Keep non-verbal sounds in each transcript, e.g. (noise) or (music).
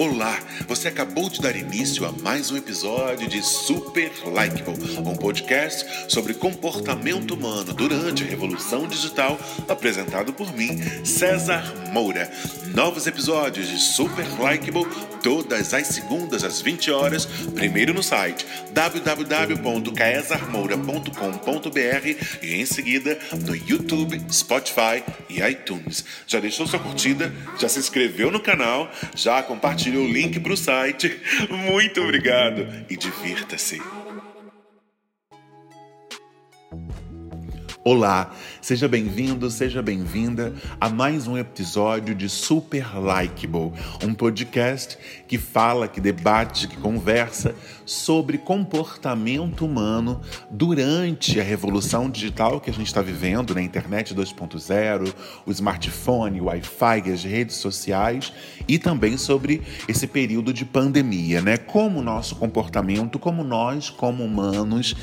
Olá, você acabou de dar início a mais um episódio de Super Likeable, um podcast sobre comportamento humano durante a revolução digital, apresentado por mim, César Moura. Novos episódios de Super Likeable todas as segundas às 20 horas, primeiro no site www.caesarmoura.com.br e em seguida no YouTube, Spotify e iTunes. Já deixou sua curtida? Já se inscreveu no canal? Já compartilhou o link para o site. Muito obrigado e divirta-se. Olá, seja bem-vindo, seja bem-vinda a mais um episódio de Super Likeable, um podcast que fala, que debate, que conversa sobre comportamento humano durante a revolução digital que a gente está vivendo na internet 2.0, o smartphone, o Wi-Fi, as redes sociais e também sobre esse período de pandemia, né? Como o nosso comportamento, como nós, como humanos,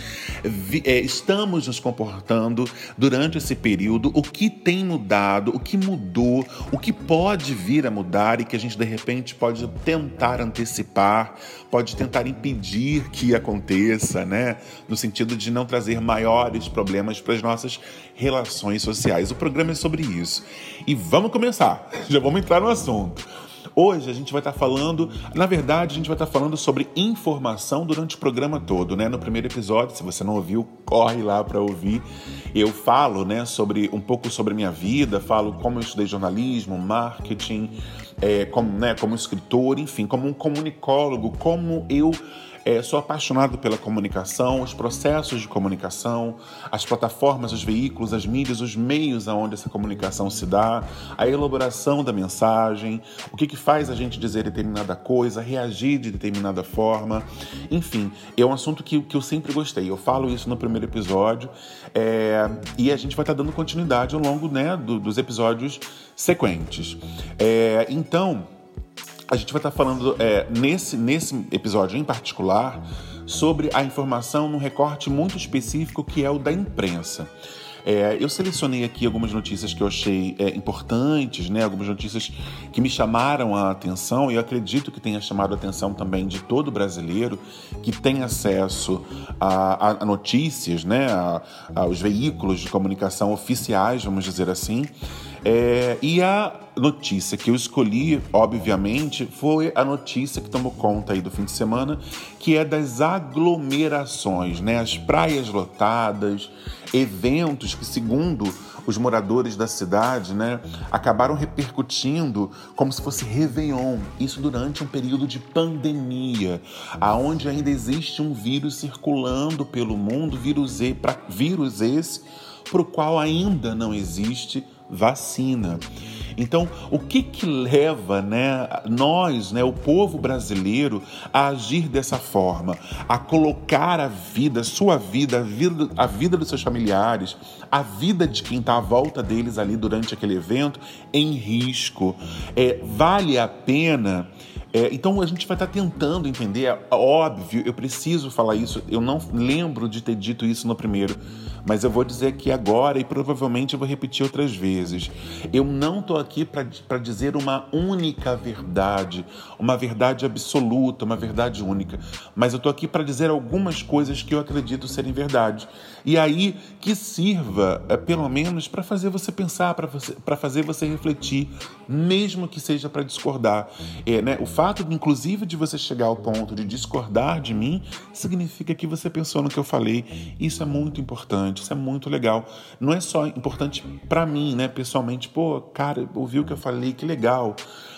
é, estamos nos comportando durante esse período, o que tem mudado, o que mudou, o que pode vir a mudar e que a gente de repente pode tentar antecipar, pode tentar impedir que aconteça, né? No sentido de não trazer maiores problemas para as nossas relações sociais. O programa é sobre isso. E vamos começar. (laughs) Já vamos entrar no assunto. Hoje a gente vai estar falando, na verdade, a gente vai estar falando sobre informação durante o programa todo, né? No primeiro episódio, se você não ouviu, corre lá para ouvir. Eu falo, né, sobre um pouco sobre minha vida, falo como eu estudei jornalismo, marketing, é, como, né, como escritor, enfim, como um comunicólogo, como eu é, sou apaixonado pela comunicação, os processos de comunicação, as plataformas, os veículos, as mídias, os meios aonde essa comunicação se dá, a elaboração da mensagem, o que, que faz a gente dizer determinada coisa, reagir de determinada forma. Enfim, é um assunto que, que eu sempre gostei. Eu falo isso no primeiro episódio é, e a gente vai estar dando continuidade ao longo né, do, dos episódios sequentes. É, então a gente vai estar falando é, nesse, nesse episódio em particular sobre a informação num recorte muito específico que é o da imprensa. É, eu selecionei aqui algumas notícias que eu achei é, importantes, né? algumas notícias que me chamaram a atenção e eu acredito que tenha chamado a atenção também de todo brasileiro que tem acesso a, a notícias, né? A, aos veículos de comunicação oficiais, vamos dizer assim. É, e a notícia que eu escolhi, obviamente, foi a notícia que tomou conta aí do fim de semana, que é das aglomerações, né? As praias lotadas, eventos que, segundo os moradores da cidade, né, acabaram repercutindo como se fosse Réveillon. Isso durante um período de pandemia, aonde ainda existe um vírus circulando pelo mundo, vírus, e, pra, vírus esse para o qual ainda não existe vacina. Então, o que que leva, né, nós, né, o povo brasileiro a agir dessa forma, a colocar a vida, sua vida, a vida, a vida dos seus familiares, a vida de quem está à volta deles ali durante aquele evento em risco? É, vale a pena? É, então a gente vai estar tá tentando entender, é óbvio, eu preciso falar isso, eu não lembro de ter dito isso no primeiro, mas eu vou dizer aqui agora e provavelmente eu vou repetir outras vezes. Eu não estou aqui para dizer uma única verdade, uma verdade absoluta, uma verdade única, mas eu estou aqui para dizer algumas coisas que eu acredito serem verdade. E aí que sirva, é, pelo menos, para fazer você pensar, para fazer você refletir, mesmo que seja para discordar. É, né? O fato, inclusive, de você chegar ao ponto de discordar de mim, significa que você pensou no que eu falei. Isso é muito importante. Isso é muito legal. Não é só importante para mim, né, pessoalmente, pô, cara, ouviu o que eu falei, que legal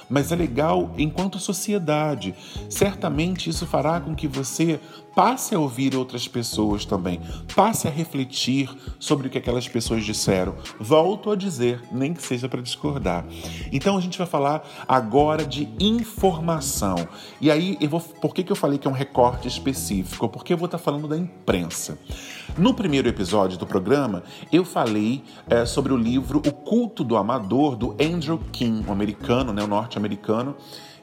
mas é legal enquanto sociedade. Certamente isso fará com que você passe a ouvir outras pessoas também, passe a refletir sobre o que aquelas pessoas disseram. Volto a dizer, nem que seja para discordar. Então a gente vai falar agora de informação. E aí, eu vou, por que, que eu falei que é um recorte específico? Porque eu vou estar falando da imprensa. No primeiro episódio do programa, eu falei é, sobre o livro O Culto do Amador, do Andrew King, um americano, né, um norte-americano,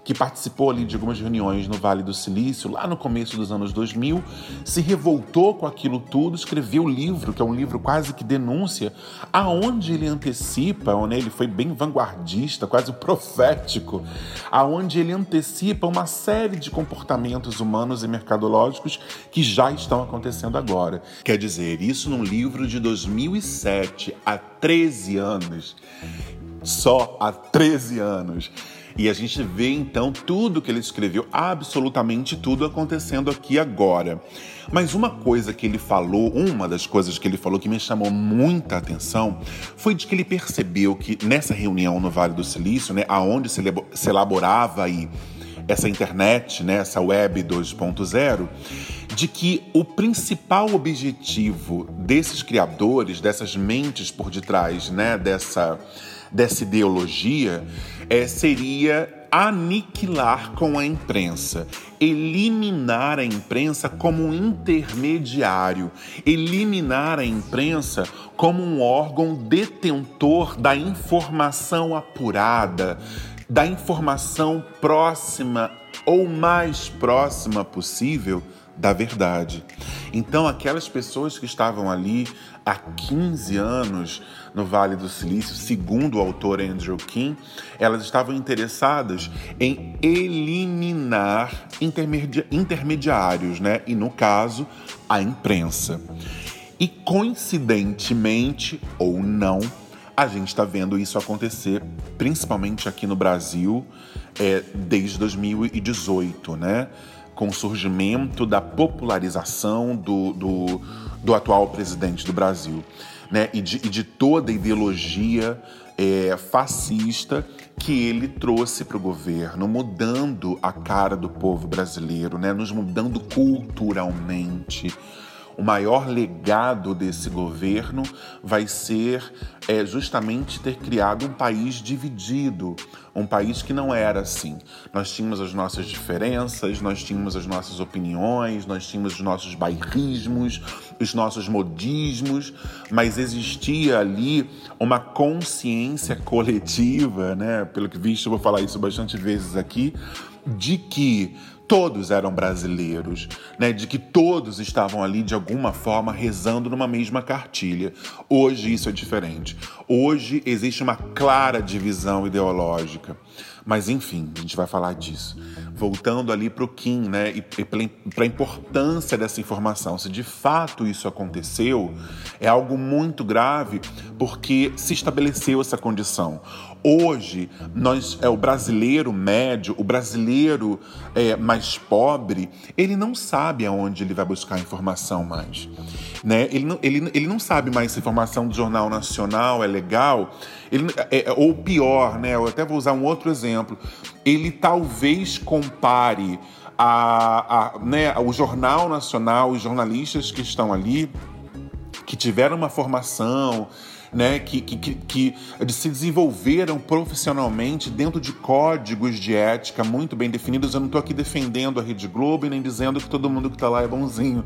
que participou ali de algumas reuniões no Vale do Silício, lá no começo dos anos 2000, se revoltou com aquilo tudo, escreveu o livro, que é um livro quase que denúncia, aonde ele antecipa, onde ele foi bem vanguardista, quase profético, aonde ele antecipa uma série de comportamentos humanos e mercadológicos que já estão acontecendo agora. Quer dizer, isso num livro de 2007, há 13 anos. Só há 13 anos. E a gente vê então tudo que ele escreveu, absolutamente tudo acontecendo aqui agora. Mas uma coisa que ele falou, uma das coisas que ele falou que me chamou muita atenção, foi de que ele percebeu que nessa reunião no Vale do Silício, né, aonde se elaborava aí essa internet, né, essa web 2.0, de que o principal objetivo desses criadores, dessas mentes por detrás, né, dessa dessa ideologia é, seria aniquilar com a imprensa, eliminar a imprensa como um intermediário, eliminar a imprensa como um órgão detentor da informação apurada, da informação próxima ou mais próxima possível da verdade. Então, aquelas pessoas que estavam ali há 15 anos no Vale do Silício, segundo o autor Andrew King, elas estavam interessadas em eliminar intermedi intermediários, né? E no caso, a imprensa. E coincidentemente ou não, a gente está vendo isso acontecer, principalmente aqui no Brasil, é, desde 2018, né? Com o surgimento da popularização do, do do atual presidente do Brasil, né? E de, e de toda a ideologia é, fascista que ele trouxe para o governo, mudando a cara do povo brasileiro, né? Nos mudando culturalmente o maior legado desse governo vai ser é, justamente ter criado um país dividido, um país que não era assim. Nós tínhamos as nossas diferenças, nós tínhamos as nossas opiniões, nós tínhamos os nossos bairrismos, os nossos modismos, mas existia ali uma consciência coletiva, né? Pelo que visto, eu vou falar isso bastante vezes aqui, de que todos eram brasileiros, né? De que todos estavam ali de alguma forma rezando numa mesma cartilha. Hoje isso é diferente. Hoje existe uma clara divisão ideológica. Mas enfim, a gente vai falar disso. Voltando ali para o Kim, né, e, e para a importância dessa informação. Se de fato isso aconteceu, é algo muito grave, porque se estabeleceu essa condição. Hoje, nós, é, o brasileiro médio, o brasileiro é, mais pobre, ele não sabe aonde ele vai buscar informação mais. Né? Ele, não, ele, ele não sabe mais se informação do Jornal Nacional é legal, ele, é, é, ou pior, né? eu até vou usar um outro exemplo. Ele talvez compare a, a, né, o Jornal Nacional, os jornalistas que estão ali, que tiveram uma formação né, que, que, que, que se desenvolveram profissionalmente dentro de códigos de ética muito bem definidos. Eu não estou aqui defendendo a Rede Globo e nem dizendo que todo mundo que está lá é bonzinho.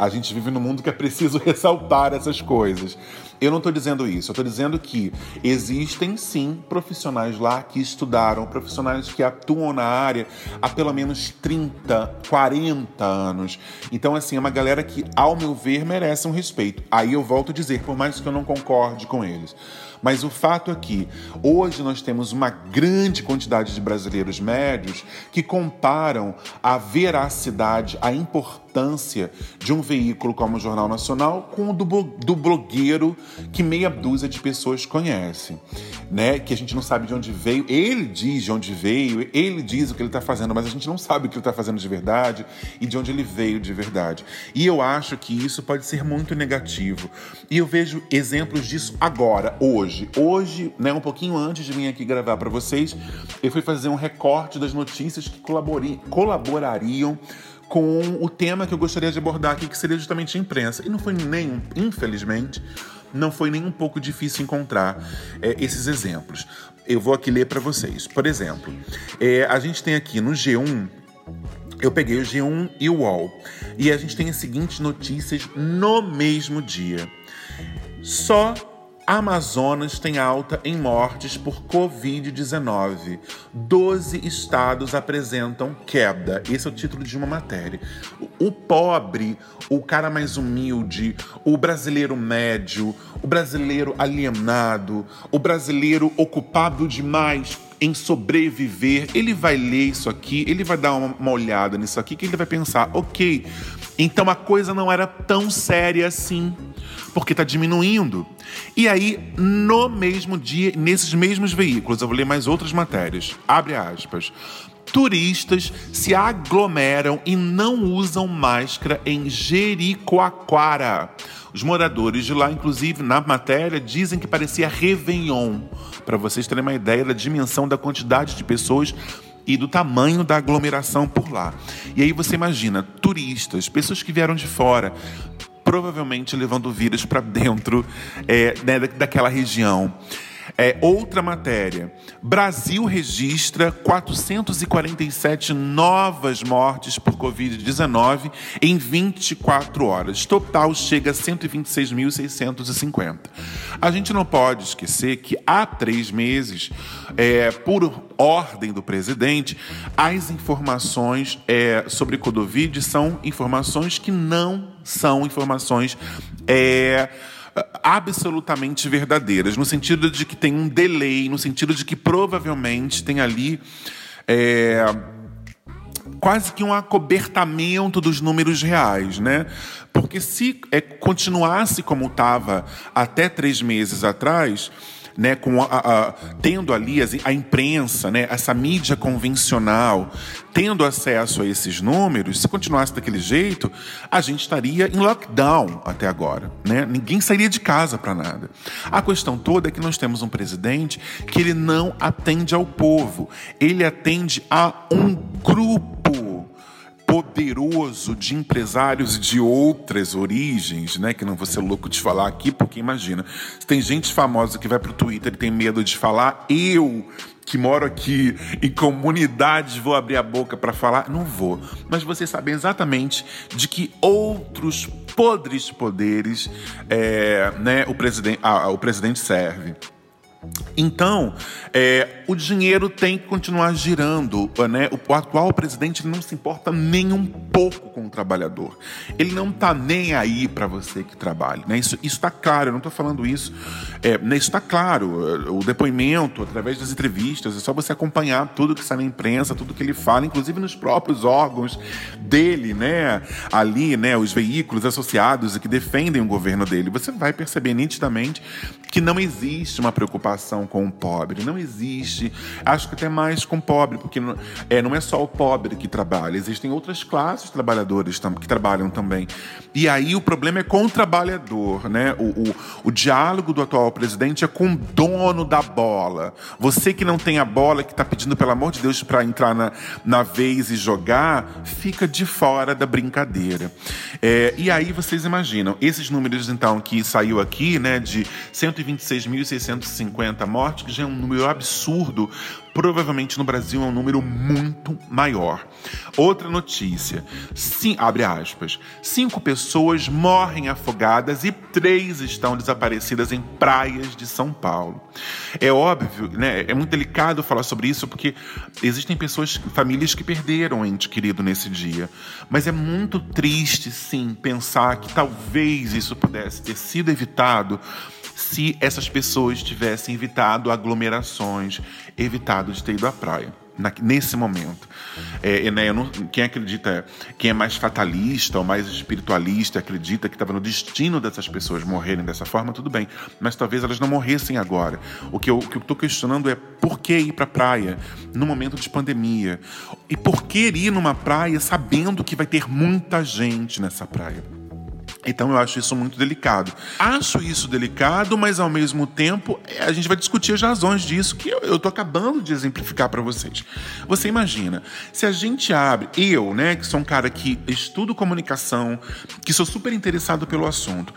A gente vive num mundo que é preciso (laughs) ressaltar essas coisas. Eu não estou dizendo isso, eu estou dizendo que existem sim profissionais lá que estudaram, profissionais que atuam na área há pelo menos 30, 40 anos. Então, assim, é uma galera que, ao meu ver, merece um respeito. Aí eu volto a dizer, por mais que eu não concorde com eles. Mas o fato é que hoje nós temos uma grande quantidade de brasileiros médios que comparam a veracidade, a importância de um veículo como o Jornal Nacional com o do, blogueiro que meia dúzia de pessoas conhecem, né? Que a gente não sabe de onde veio. Ele diz de onde veio, ele diz o que ele está fazendo, mas a gente não sabe o que ele está fazendo de verdade e de onde ele veio de verdade. E eu acho que isso pode ser muito negativo. E eu vejo exemplos disso agora, hoje hoje. Hoje, né, um pouquinho antes de vir aqui gravar para vocês, eu fui fazer um recorte das notícias que colaborariam com o tema que eu gostaria de abordar aqui, que seria justamente a imprensa. E não foi nem, infelizmente, não foi nem um pouco difícil encontrar é, esses exemplos. Eu vou aqui ler para vocês. Por exemplo, é, a gente tem aqui no G1 eu peguei o G1 e o UOL. E a gente tem as seguintes notícias no mesmo dia. Só Amazonas tem alta em mortes por Covid-19. 12 estados apresentam queda. Esse é o título de uma matéria. O pobre, o cara mais humilde, o brasileiro médio, o brasileiro alienado, o brasileiro ocupado demais em sobreviver, ele vai ler isso aqui, ele vai dar uma, uma olhada nisso aqui, que ele vai pensar, ok, então a coisa não era tão séria assim porque está diminuindo. E aí, no mesmo dia, nesses mesmos veículos, eu vou ler mais outras matérias. Abre aspas. Turistas se aglomeram e não usam máscara em Jericoacoara. Os moradores de lá, inclusive, na matéria, dizem que parecia Réveillon. Para vocês terem uma ideia da dimensão da quantidade de pessoas e do tamanho da aglomeração por lá. E aí você imagina, turistas, pessoas que vieram de fora, provavelmente levando vírus para dentro é, né, daquela região. É, outra matéria. Brasil registra 447 novas mortes por Covid-19 em 24 horas. Total chega a 126.650. A gente não pode esquecer que há três meses, é, por ordem do presidente, as informações é, sobre Covid são informações que não são informações. É, absolutamente verdadeiras, no sentido de que tem um delay, no sentido de que provavelmente tem ali é, quase que um acobertamento dos números reais, né? Porque se é, continuasse como estava até três meses atrás né, com a, a, tendo ali a, imprensa, né, essa mídia convencional, tendo acesso a esses números, se continuasse daquele jeito, a gente estaria em lockdown até agora. Né? Ninguém sairia de casa para nada. A questão toda é que nós temos um presidente que ele não atende ao povo, ele atende a um grupo poderoso de empresários de outras origens, né? Que não vou ser louco de falar aqui, porque imagina, tem gente famosa que vai pro Twitter e tem medo de falar, eu que moro aqui em comunidades vou abrir a boca para falar? Não vou. Mas vocês sabem exatamente de que outros podres poderes é, né, o, presidente, ah, o presidente serve. Então, é, o dinheiro tem que continuar girando. Né? O atual presidente não se importa nem um pouco com o trabalhador. Ele não está nem aí para você que trabalha. Né? Isso está claro, eu não estou falando isso. É, né? Isso está claro. O depoimento, através das entrevistas, é só você acompanhar tudo que sai na imprensa, tudo que ele fala, inclusive nos próprios órgãos dele, né? ali, né? os veículos associados e que defendem o governo dele. Você vai perceber nitidamente que não existe uma preocupação com o pobre, não existe. Acho que até mais com o pobre, porque não é, não é só o pobre que trabalha, existem outras classes trabalhadoras que trabalham também. E aí o problema é com o trabalhador, né? O, o, o diálogo do atual presidente é com o dono da bola. Você que não tem a bola, que está pedindo, pelo amor de Deus, para entrar na, na vez e jogar, fica de fora da brincadeira. É, e aí vocês imaginam, esses números então que saiu aqui, né, de 100 126.650 mortes, que já é um número absurdo provavelmente no Brasil é um número muito maior. Outra notícia, sim, abre aspas, cinco pessoas morrem afogadas e três estão desaparecidas em praias de São Paulo. É óbvio, né, é muito delicado falar sobre isso porque existem pessoas, famílias que perderam um ente querido nesse dia. Mas é muito triste, sim, pensar que talvez isso pudesse ter sido evitado se essas pessoas tivessem evitado aglomerações, evitado de ter ido à praia. Na, nesse momento. É, né, não, quem acredita, quem é mais fatalista ou mais espiritualista, acredita que estava no destino dessas pessoas morrerem dessa forma, tudo bem. Mas talvez elas não morressem agora. O que eu estou questionando é por que ir para a praia no momento de pandemia? E por que ir numa praia sabendo que vai ter muita gente nessa praia? Então eu acho isso muito delicado. Acho isso delicado, mas ao mesmo tempo é, a gente vai discutir as razões disso que eu estou acabando de exemplificar para vocês. Você imagina, se a gente abre, eu, né, que sou um cara que estudo comunicação, que sou super interessado pelo assunto,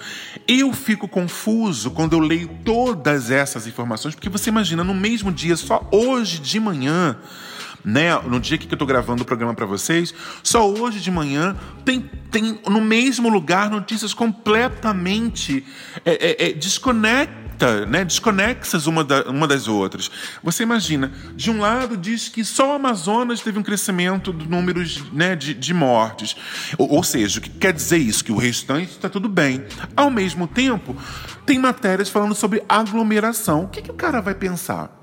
eu fico confuso quando eu leio todas essas informações, porque você imagina, no mesmo dia, só hoje de manhã, né, no dia que eu estou gravando o programa para vocês, só hoje de manhã tem, tem no mesmo lugar notícias completamente é, é, é, distinta, né, desconexas uma, da, uma das outras. Você imagina, de um lado diz que só o Amazonas teve um crescimento do números né, de, de mortes. Ou, ou seja, o que quer dizer isso? Que o restante está tudo bem. Ao mesmo tempo, tem matérias falando sobre aglomeração. O que, que o cara vai pensar?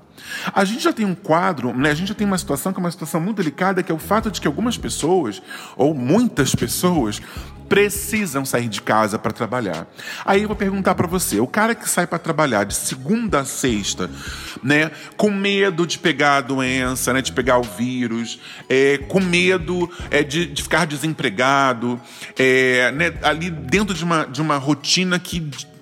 A gente já tem um quadro, né? a gente já tem uma situação que é uma situação muito delicada, que é o fato de que algumas pessoas, ou muitas pessoas, precisam sair de casa para trabalhar. Aí eu vou perguntar para você, o cara que sai para trabalhar de segunda a sexta, né, com medo de pegar a doença, né, de pegar o vírus, é, com medo é, de, de ficar desempregado, é, né, ali dentro de uma, de uma rotina que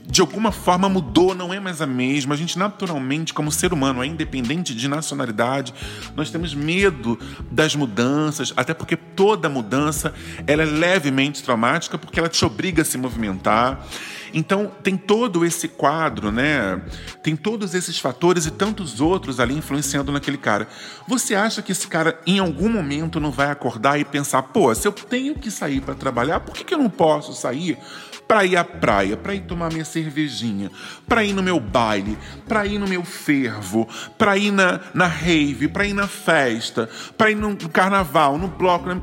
de alguma forma mudou, não é mais a mesma. A gente naturalmente, como ser humano, é independente de nacionalidade, nós temos medo das mudanças, até porque toda mudança ela é levemente traumática porque ela te obriga a se movimentar. Então tem todo esse quadro, né? Tem todos esses fatores e tantos outros ali influenciando naquele cara. Você acha que esse cara em algum momento não vai acordar e pensar, pô, se eu tenho que sair para trabalhar, por que, que eu não posso sair para ir à praia, para ir tomar minha cervejinha, para ir no meu baile, para ir no meu fervo, para ir na, na rave, para ir na festa, para ir no carnaval, no bloco. Né?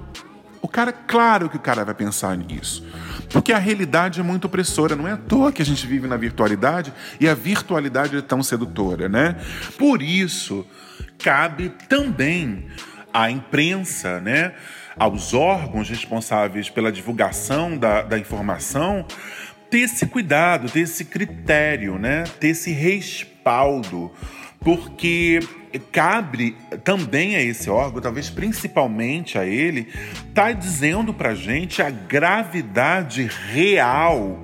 O cara, claro que o cara vai pensar nisso. Porque a realidade é muito opressora, não é à toa que a gente vive na virtualidade e a virtualidade é tão sedutora, né? Por isso, cabe também à imprensa, né? Aos órgãos responsáveis pela divulgação da, da informação ter esse cuidado, ter esse critério, né? ter esse respaldo, porque cabe também a esse órgão, talvez principalmente a ele, tá dizendo para gente a gravidade real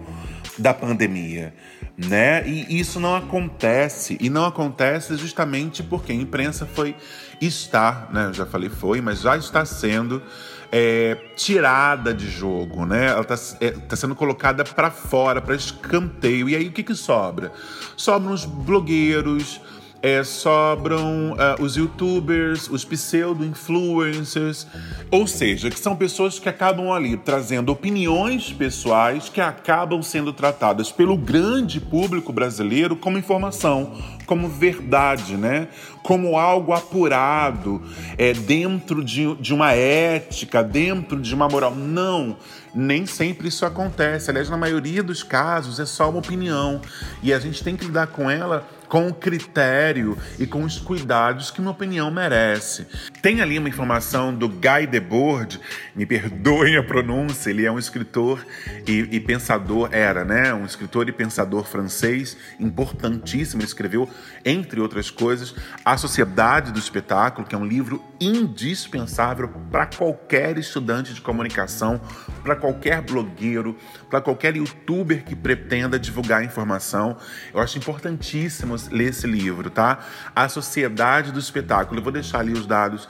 da pandemia. Né? E isso não acontece, e não acontece justamente porque a imprensa foi está, né? Eu já falei foi, mas já está sendo é, tirada de jogo, né? Ela está é, tá sendo colocada para fora, para escanteio. E aí o que, que sobra? Sobram os blogueiros, é, sobram uh, os youtubers, os pseudo-influencers, ou seja, que são pessoas que acabam ali trazendo opiniões pessoais que acabam sendo tratadas pelo grande público brasileiro como informação, como verdade, né? como algo apurado, é, dentro de, de uma ética, dentro de uma moral. Não, nem sempre isso acontece. Aliás, na maioria dos casos é só uma opinião e a gente tem que lidar com ela com o critério e com os cuidados que uma opinião merece. Tem ali uma informação do Guy Debord, me perdoem a pronúncia, ele é um escritor e, e pensador, era, né? Um escritor e pensador francês importantíssimo. Ele escreveu, entre outras coisas, A Sociedade do Espetáculo, que é um livro indispensável para qualquer estudante de comunicação, para qualquer blogueiro, para qualquer youtuber que pretenda divulgar informação. Eu acho importantíssimo ler esse livro, tá? A Sociedade do Espetáculo. Eu vou deixar ali os dados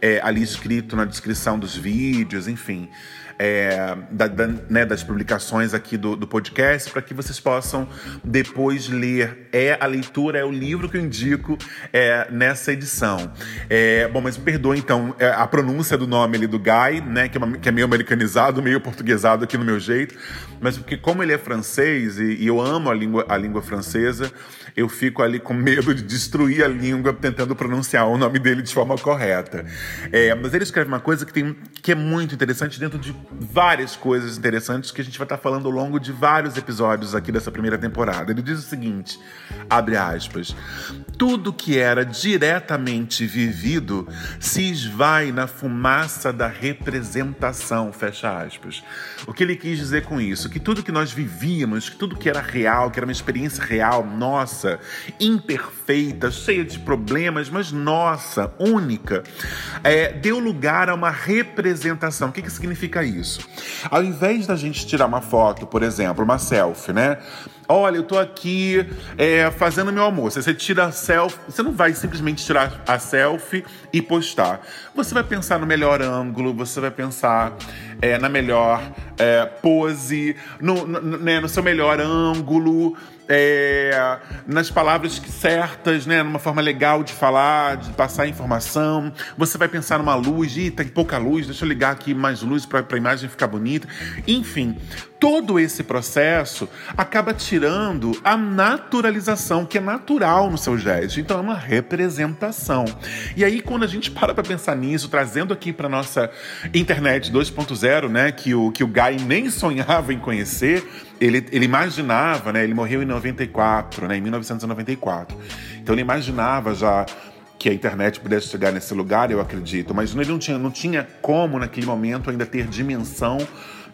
é, ali escrito na descrição dos vídeos, enfim é, da, da, né, das publicações aqui do, do podcast para que vocês possam depois ler. É a leitura, é o livro que eu indico é, nessa edição. É, bom, mas me perdoe então é, a pronúncia do nome ali do Guy, né, que é, uma, que é, meio americanizado, meio portuguesado aqui no meu jeito, mas porque como ele é francês e, e eu amo a língua, a língua francesa, eu fico ali com medo de destruir a língua tentando pronunciar o nome dele de forma correta. É, mas ele escreve uma coisa que, tem, que é muito interessante dentro de várias coisas interessantes que a gente vai estar falando ao longo de vários episódios aqui dessa primeira temporada. Ele diz o seguinte, abre aspas, tudo que era diretamente vivido se esvai na fumaça da representação, fecha aspas. O que ele quis dizer com isso? Que tudo que nós vivíamos, que tudo que era real, que era uma experiência real, nossa, imperfeita, cheia de problemas, mas nossa, única, é, deu lugar a uma representação. O que, que significa isso? Ao invés da gente tirar uma foto, por exemplo, uma selfie, né? Olha, eu tô aqui é, fazendo meu almoço. Você tira a selfie, você não vai simplesmente tirar a selfie e postar. Você vai pensar no melhor ângulo, você vai pensar é, na melhor é, pose, no, no, né, no seu melhor ângulo, é, nas palavras certas, né, numa forma legal de falar, de passar informação. Você vai pensar numa luz, e tem pouca luz, deixa eu ligar aqui mais luz para a imagem ficar bonita. Enfim, todo esse processo acaba tirando a naturalização que é natural no seu gesto. Então é uma representação. E aí quando a gente para para pensar nisso, trazendo aqui para nossa internet 2.0, né, que o que o Guy nem sonhava em conhecer, ele, ele imaginava, né, ele morreu em 94, né, em 1994. Então ele imaginava já que a internet pudesse chegar nesse lugar, eu acredito, mas ele não tinha, não tinha como naquele momento ainda ter dimensão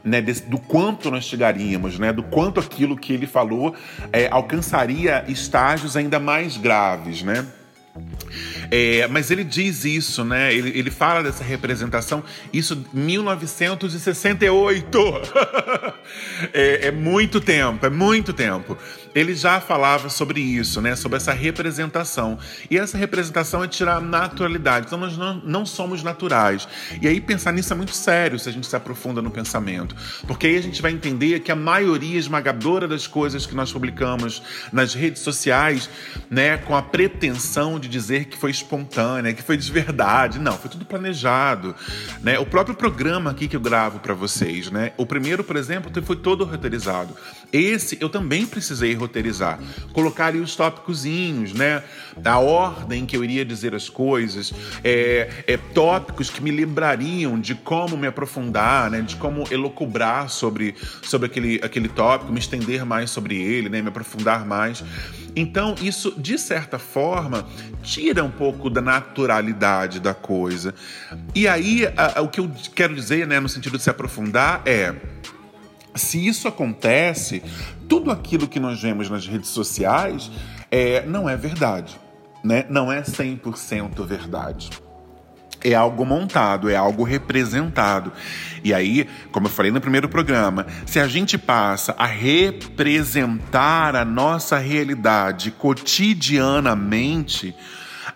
né, desse, do quanto nós chegaríamos, né, do quanto aquilo que ele falou é, alcançaria estágios ainda mais graves, né? É, mas ele diz isso, né? Ele, ele fala dessa representação, isso em 1968. (laughs) é, é muito tempo, é muito tempo ele já falava sobre isso, né? Sobre essa representação. E essa representação é tirar a naturalidade. Então nós não, não somos naturais. E aí pensar nisso é muito sério se a gente se aprofunda no pensamento. Porque aí a gente vai entender que a maioria esmagadora das coisas que nós publicamos nas redes sociais, né, com a pretensão de dizer que foi espontânea, que foi de verdade. Não, foi tudo planejado, né? O próprio programa aqui que eu gravo para vocês, né? O primeiro, por exemplo, foi todo roteirizado. Esse eu também precisei roteirizar. Colocar ali os tópicozinhos, né? A ordem que eu iria dizer as coisas, é, é, tópicos que me lembrariam de como me aprofundar, né? De como elocubrar sobre, sobre aquele, aquele tópico, me estender mais sobre ele, né? Me aprofundar mais. Então, isso, de certa forma, tira um pouco da naturalidade da coisa. E aí, a, a, o que eu quero dizer, né, no sentido de se aprofundar, é se isso acontece, tudo aquilo que nós vemos nas redes sociais é, não é verdade, né? não é 100% verdade. É algo montado, é algo representado. E aí, como eu falei no primeiro programa, se a gente passa a representar a nossa realidade cotidianamente,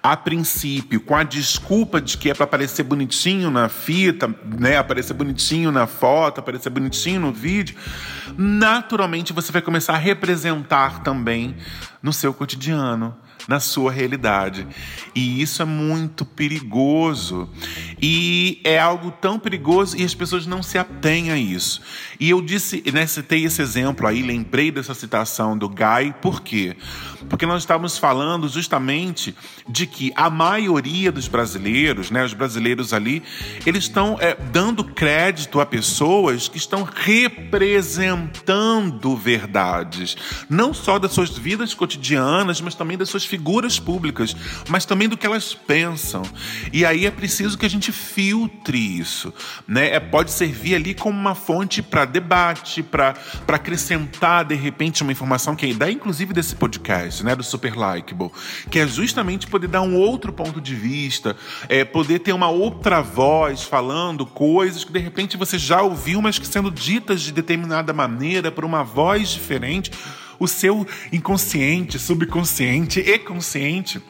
a princípio, com a desculpa de que é para aparecer bonitinho na fita, né, aparecer bonitinho na foto, aparecer bonitinho no vídeo, naturalmente você vai começar a representar também no seu cotidiano na sua realidade. E isso é muito perigoso. E é algo tão perigoso e as pessoas não se atêm a isso. E eu disse, né, citei esse exemplo aí, lembrei dessa citação do Guy, por quê? Porque nós estávamos falando justamente de que a maioria dos brasileiros, né, os brasileiros ali, eles estão é, dando crédito a pessoas que estão representando verdades, não só das suas vidas cotidianas, mas também das suas figuras públicas, mas também do que elas pensam. E aí é preciso que a gente filtre isso, né? É, pode servir ali como uma fonte para debate, para acrescentar de repente uma informação que é a ideia, inclusive, desse podcast, né? Do Super Likeable, que é justamente poder dar um outro ponto de vista, é, poder ter uma outra voz falando coisas que de repente você já ouviu, mas que sendo ditas de determinada maneira, por uma voz diferente o seu inconsciente, subconsciente e consciente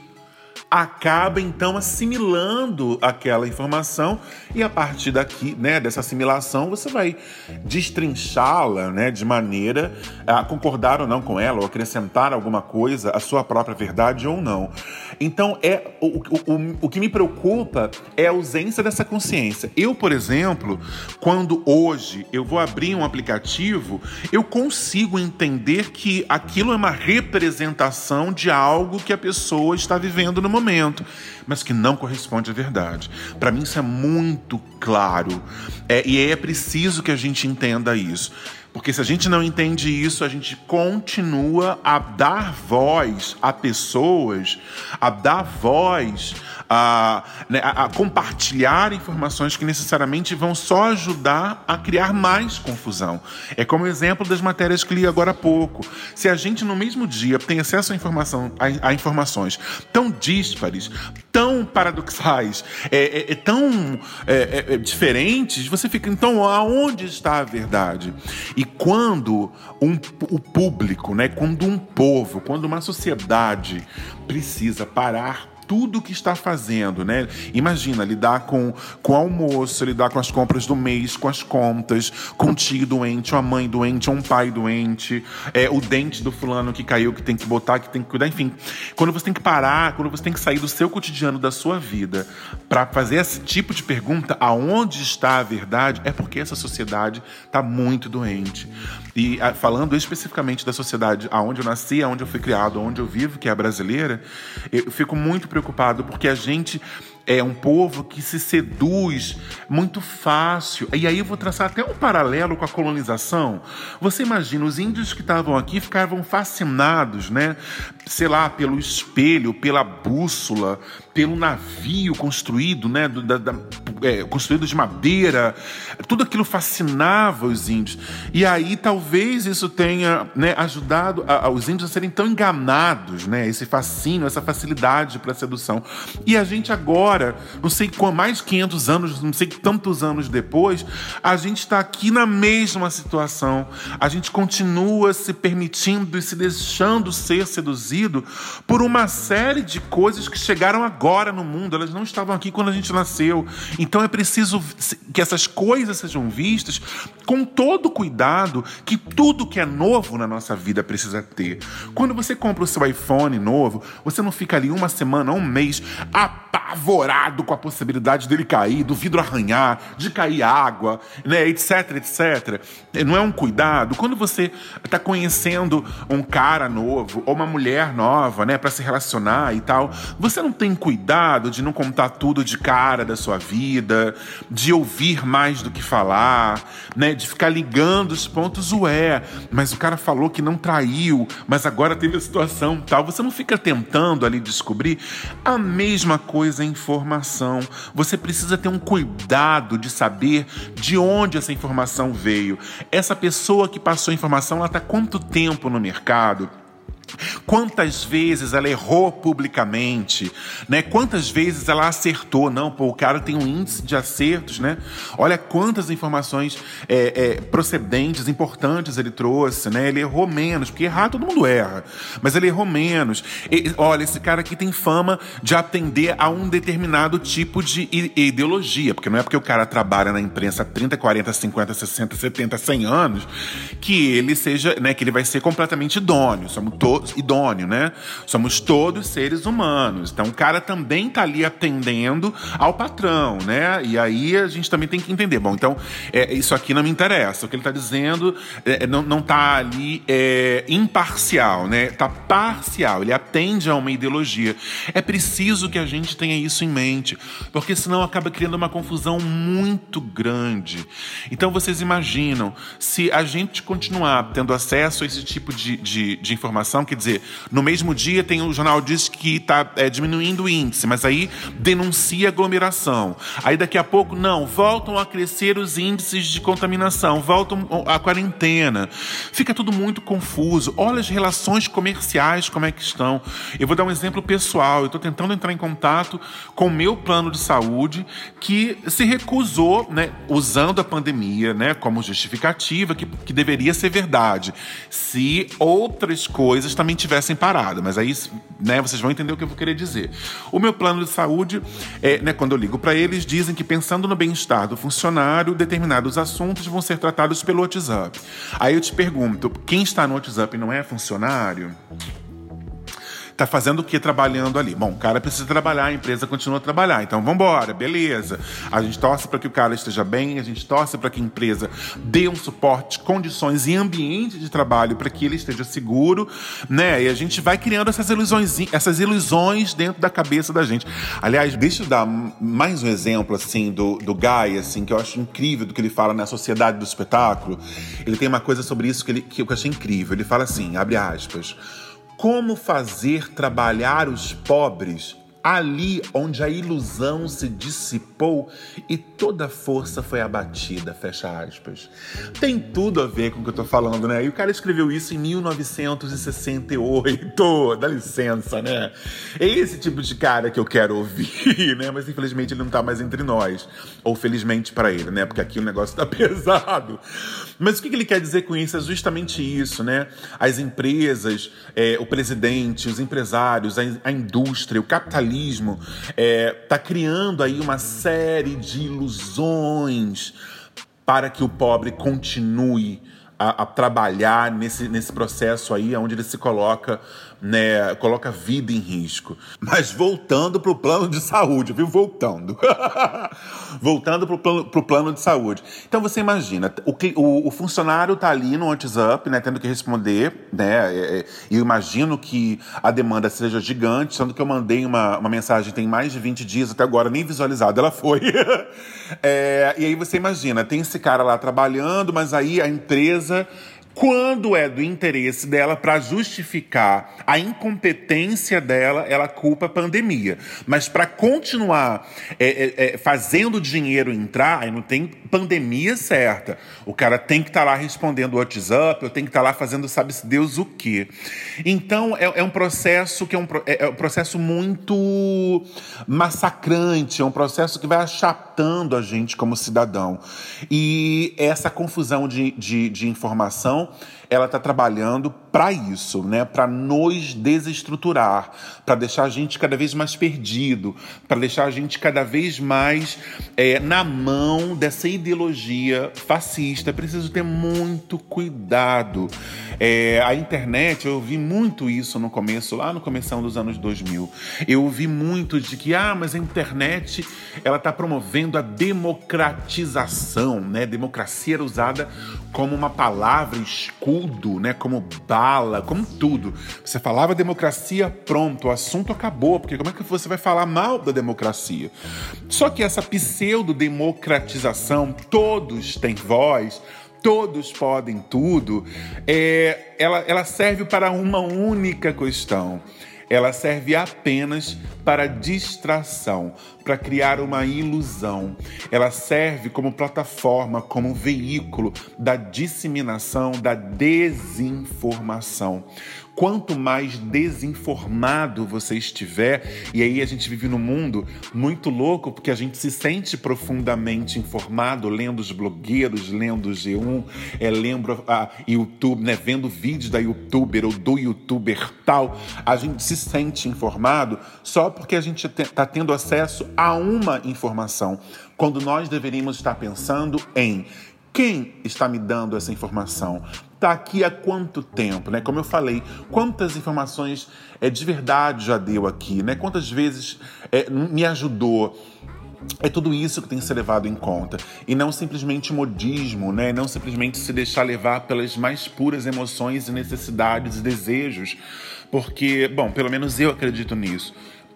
acaba então assimilando aquela informação e a partir daqui, né, dessa assimilação, você vai destrinchá-la, né, de maneira a concordar ou não com ela, ou acrescentar alguma coisa à sua própria verdade ou não. Então, é o, o, o que me preocupa é a ausência dessa consciência. Eu, por exemplo, quando hoje eu vou abrir um aplicativo, eu consigo entender que aquilo é uma representação de algo que a pessoa está vivendo no momento, mas que não corresponde à verdade. Para mim, isso é muito claro. É, e é preciso que a gente entenda isso. Porque se a gente não entende isso, a gente continua a dar voz a pessoas, a dar voz a, né, a, compartilhar informações que necessariamente vão só ajudar a criar mais confusão. É como exemplo das matérias que li agora há pouco. Se a gente no mesmo dia tem acesso a, informação, a, a informações tão díspares, tão paradoxais, é, é, é tão é, é, é, diferentes, você fica, então, aonde está a verdade? E quando um, o público, né, quando um povo, quando uma sociedade precisa parar tudo que está fazendo, né? Imagina, lidar com, com o almoço, lidar com as compras do mês, com as contas, com o tio doente, uma mãe doente, um pai doente, é, o dente do fulano que caiu, que tem que botar, que tem que cuidar, enfim. Quando você tem que parar, quando você tem que sair do seu cotidiano, da sua vida, para fazer esse tipo de pergunta, aonde está a verdade, é porque essa sociedade está muito doente. E ah, falando especificamente da sociedade aonde eu nasci, aonde eu fui criado, onde eu vivo, que é a brasileira, eu fico muito preocupado porque a gente é um povo que se seduz muito fácil. E aí eu vou traçar até um paralelo com a colonização. Você imagina, os índios que estavam aqui ficavam fascinados, né? Sei lá, pelo espelho, pela bússola, pelo navio construído, né? Da, da, é, construído de madeira. Tudo aquilo fascinava os índios. E aí talvez isso tenha né, ajudado a, a, os índios a serem tão enganados, né? Esse fascínio, essa facilidade para sedução. E a gente agora agora, não sei quanto, mais de 500 anos, não sei tantos anos depois, a gente está aqui na mesma situação. A gente continua se permitindo e se deixando ser seduzido por uma série de coisas que chegaram agora no mundo. Elas não estavam aqui quando a gente nasceu. Então é preciso que essas coisas sejam vistas com todo cuidado que tudo que é novo na nossa vida precisa ter. Quando você compra o seu iPhone novo, você não fica ali uma semana, um mês apavorado apavorado com a possibilidade dele cair, do vidro arranhar, de cair água, né, etc, etc. Não é um cuidado. Quando você está conhecendo um cara novo ou uma mulher nova, né, para se relacionar e tal, você não tem cuidado de não contar tudo de cara da sua vida, de ouvir mais do que falar, né, de ficar ligando os pontos, ué, mas o cara falou que não traiu, mas agora teve a situação tal. Você não fica tentando ali descobrir a mesma coisa em informação. Você precisa ter um cuidado de saber de onde essa informação veio. Essa pessoa que passou a informação, ela está quanto tempo no mercado? Quantas vezes ela errou publicamente, né? Quantas vezes ela acertou? Não, pô, o cara tem um índice de acertos, né? Olha quantas informações é, é, procedentes, importantes ele trouxe, né? Ele errou menos, porque errar todo mundo erra, mas ele errou menos. E, olha, esse cara aqui tem fama de atender a um determinado tipo de ideologia, porque não é porque o cara trabalha na imprensa há 30, 40, 50, 60, 70, 100 anos que ele seja, né? Que ele vai ser completamente idôneo. Somos todos todos idôneo, né? Somos todos seres humanos. Então o cara também tá ali atendendo ao patrão, né? E aí a gente também tem que entender. Bom, então é, isso aqui não me interessa. O que ele tá dizendo é, não, não tá ali é, imparcial, né? Tá parcial. Ele atende a uma ideologia. É preciso que a gente tenha isso em mente, porque senão acaba criando uma confusão muito grande. Então vocês imaginam se a gente continuar tendo acesso a esse tipo de, de, de informação quer dizer, no mesmo dia tem o jornal diz que está é, diminuindo o índice, mas aí denuncia aglomeração. Aí daqui a pouco, não, voltam a crescer os índices de contaminação, voltam a quarentena. Fica tudo muito confuso. Olha as relações comerciais como é que estão. Eu vou dar um exemplo pessoal. Eu estou tentando entrar em contato com o meu plano de saúde que se recusou, né, usando a pandemia, né, como justificativa que, que deveria ser verdade. Se outras coisas também tivessem parado. Mas aí, né, vocês vão entender o que eu vou querer dizer. O meu plano de saúde, é, né, quando eu ligo para eles, dizem que pensando no bem-estar do funcionário, determinados assuntos vão ser tratados pelo WhatsApp. Aí eu te pergunto, quem está no WhatsApp não é funcionário? Tá fazendo o que trabalhando ali? Bom, o cara precisa trabalhar, a empresa continua a trabalhar. Então vamos embora, beleza. A gente torce para que o cara esteja bem, a gente torce para que a empresa dê um suporte, condições e ambiente de trabalho para que ele esteja seguro, né? E a gente vai criando essas ilusões, essas ilusões dentro da cabeça da gente. Aliás, deixa eu dar mais um exemplo assim do, do Guy, assim, que eu acho incrível do que ele fala na Sociedade do Espetáculo. Ele tem uma coisa sobre isso que, ele, que eu achei incrível. Ele fala assim, abre aspas. Como fazer trabalhar os pobres ali onde a ilusão se dissipou e toda força foi abatida, fecha aspas. Tem tudo a ver com o que eu tô falando, né? E o cara escreveu isso em 1968, (laughs) dá licença, né? É esse tipo de cara que eu quero ouvir, (laughs) né? Mas infelizmente ele não tá mais entre nós. Ou felizmente para ele, né? Porque aqui o negócio tá (laughs) pesado. Mas o que ele quer dizer com isso? É justamente isso, né? As empresas, é, o presidente, os empresários, a, a indústria, o capitalismo está é, tá criando aí uma série de ilusões para que o pobre continue a, a, trabalhar nesse, nesse processo aí, onde ele se coloca, né, coloca a vida em risco. Mas voltando para o plano de saúde, viu? Voltando. (laughs) voltando para o plano, plano de saúde. Então você imagina, o, o, o funcionário está ali no WhatsApp, né, tendo que responder, né? É, é, e eu imagino que a demanda seja gigante, sendo que eu mandei uma, uma mensagem tem mais de 20 dias, até agora nem visualizada ela foi. (laughs) é, e aí você imagina, tem esse cara lá trabalhando, mas aí a empresa quando é do interesse dela para justificar a incompetência dela, ela culpa a pandemia. Mas para continuar é, é, é, fazendo o dinheiro entrar, aí não tem pandemia certa. O cara tem que estar tá lá respondendo o WhatsApp, ou tem que estar tá lá fazendo sabe-se Deus o quê. Então é, é, um processo que é um, é, é um processo muito massacrante, é um processo que vai achatando a gente como cidadão. E essa confusão de, de, de informação now. Ela está trabalhando para isso, né? Para nos desestruturar, para deixar a gente cada vez mais perdido, para deixar a gente cada vez mais é, na mão dessa ideologia fascista. Preciso ter muito cuidado. É, a internet, eu ouvi muito isso no começo, lá no começo dos anos 2000. Eu ouvi muito de que, ah, mas a internet ela está promovendo a democratização, né? Democracia era usada como uma palavra escudo, né? Como bala, como tudo. Você falava democracia, pronto, o assunto acabou, porque como é que você vai falar mal da democracia? Só que essa pseudo-democratização, todos têm voz, todos podem tudo, é, ela, ela serve para uma única questão. Ela serve apenas para distração, para criar uma ilusão. Ela serve como plataforma, como veículo da disseminação da desinformação. Quanto mais desinformado você estiver, e aí a gente vive num mundo muito louco, porque a gente se sente profundamente informado, lendo os blogueiros, lendo o G1, é, lembro a YouTube, né, vendo vídeos da youtuber ou do youtuber tal, a gente se sente informado só porque a gente está tendo acesso a uma informação, quando nós deveríamos estar pensando em quem está me dando essa informação? Está aqui há quanto tempo, né? Como eu falei, quantas informações é, de verdade já deu aqui, né? Quantas vezes é, me ajudou? É tudo isso que tem que ser levado em conta. E não simplesmente modismo, né? Não simplesmente se deixar levar pelas mais puras emoções e necessidades e desejos. Porque, bom, pelo menos eu acredito nisso.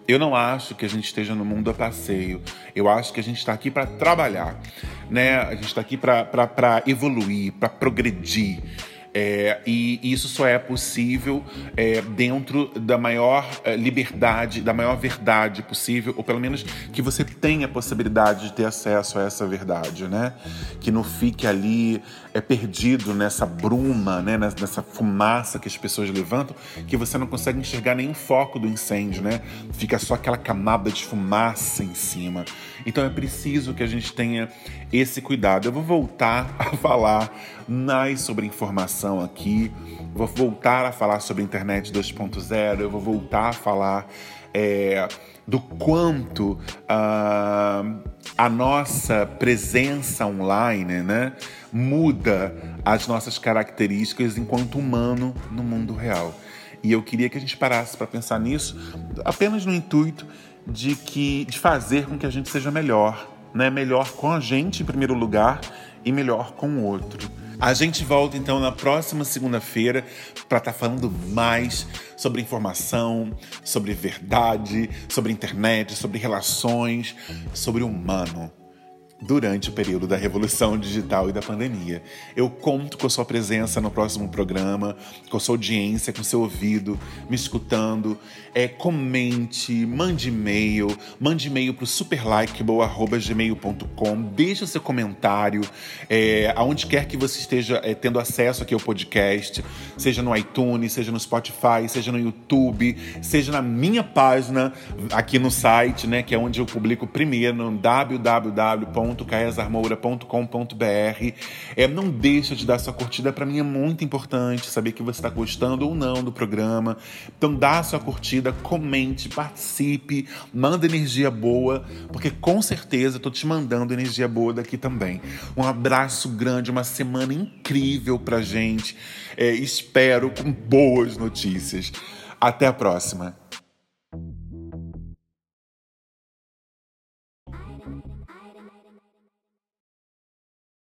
Eu não acho que a gente esteja no mundo a passeio. Eu acho que a gente está aqui para trabalhar, né? A gente está aqui para evoluir, para progredir. É, e isso só é possível é, dentro da maior é, liberdade, da maior verdade possível, ou pelo menos que você tenha a possibilidade de ter acesso a essa verdade, né? Que não fique ali é, perdido nessa bruma, né? nessa fumaça que as pessoas levantam, que você não consegue enxergar nenhum foco do incêndio, né? Fica só aquela camada de fumaça em cima. Então é preciso que a gente tenha esse cuidado. Eu vou voltar (laughs) a falar mais sobre informação aqui, vou voltar a falar sobre internet 2.0, eu vou voltar a falar é, do quanto uh, a nossa presença online né, muda as nossas características enquanto humano no mundo real. E eu queria que a gente parasse para pensar nisso apenas no intuito de que de fazer com que a gente seja melhor, né? Melhor com a gente em primeiro lugar e melhor com o outro. A gente volta então na próxima segunda-feira para estar tá falando mais sobre informação, sobre verdade, sobre internet, sobre relações, sobre humano durante o período da revolução digital e da pandemia. Eu conto com a sua presença no próximo programa, com a sua audiência, com o seu ouvido, me escutando. É, comente, mande e-mail, mande e-mail para o superlikeable.gmail.com, deixe o seu comentário, é, aonde quer que você esteja é, tendo acesso aqui ao podcast, seja no iTunes, seja no Spotify, seja no YouTube, seja na minha página aqui no site, né, que é onde eu publico primeiro, no www www.caesarmoura.com.br. É, não deixa de dar sua curtida, para mim é muito importante saber que você está gostando ou não do programa. Então dá sua curtida, comente, participe, manda energia boa, porque com certeza eu tô te mandando energia boa daqui também. Um abraço grande, uma semana incrível pra gente. É, espero com boas notícias. Até a próxima.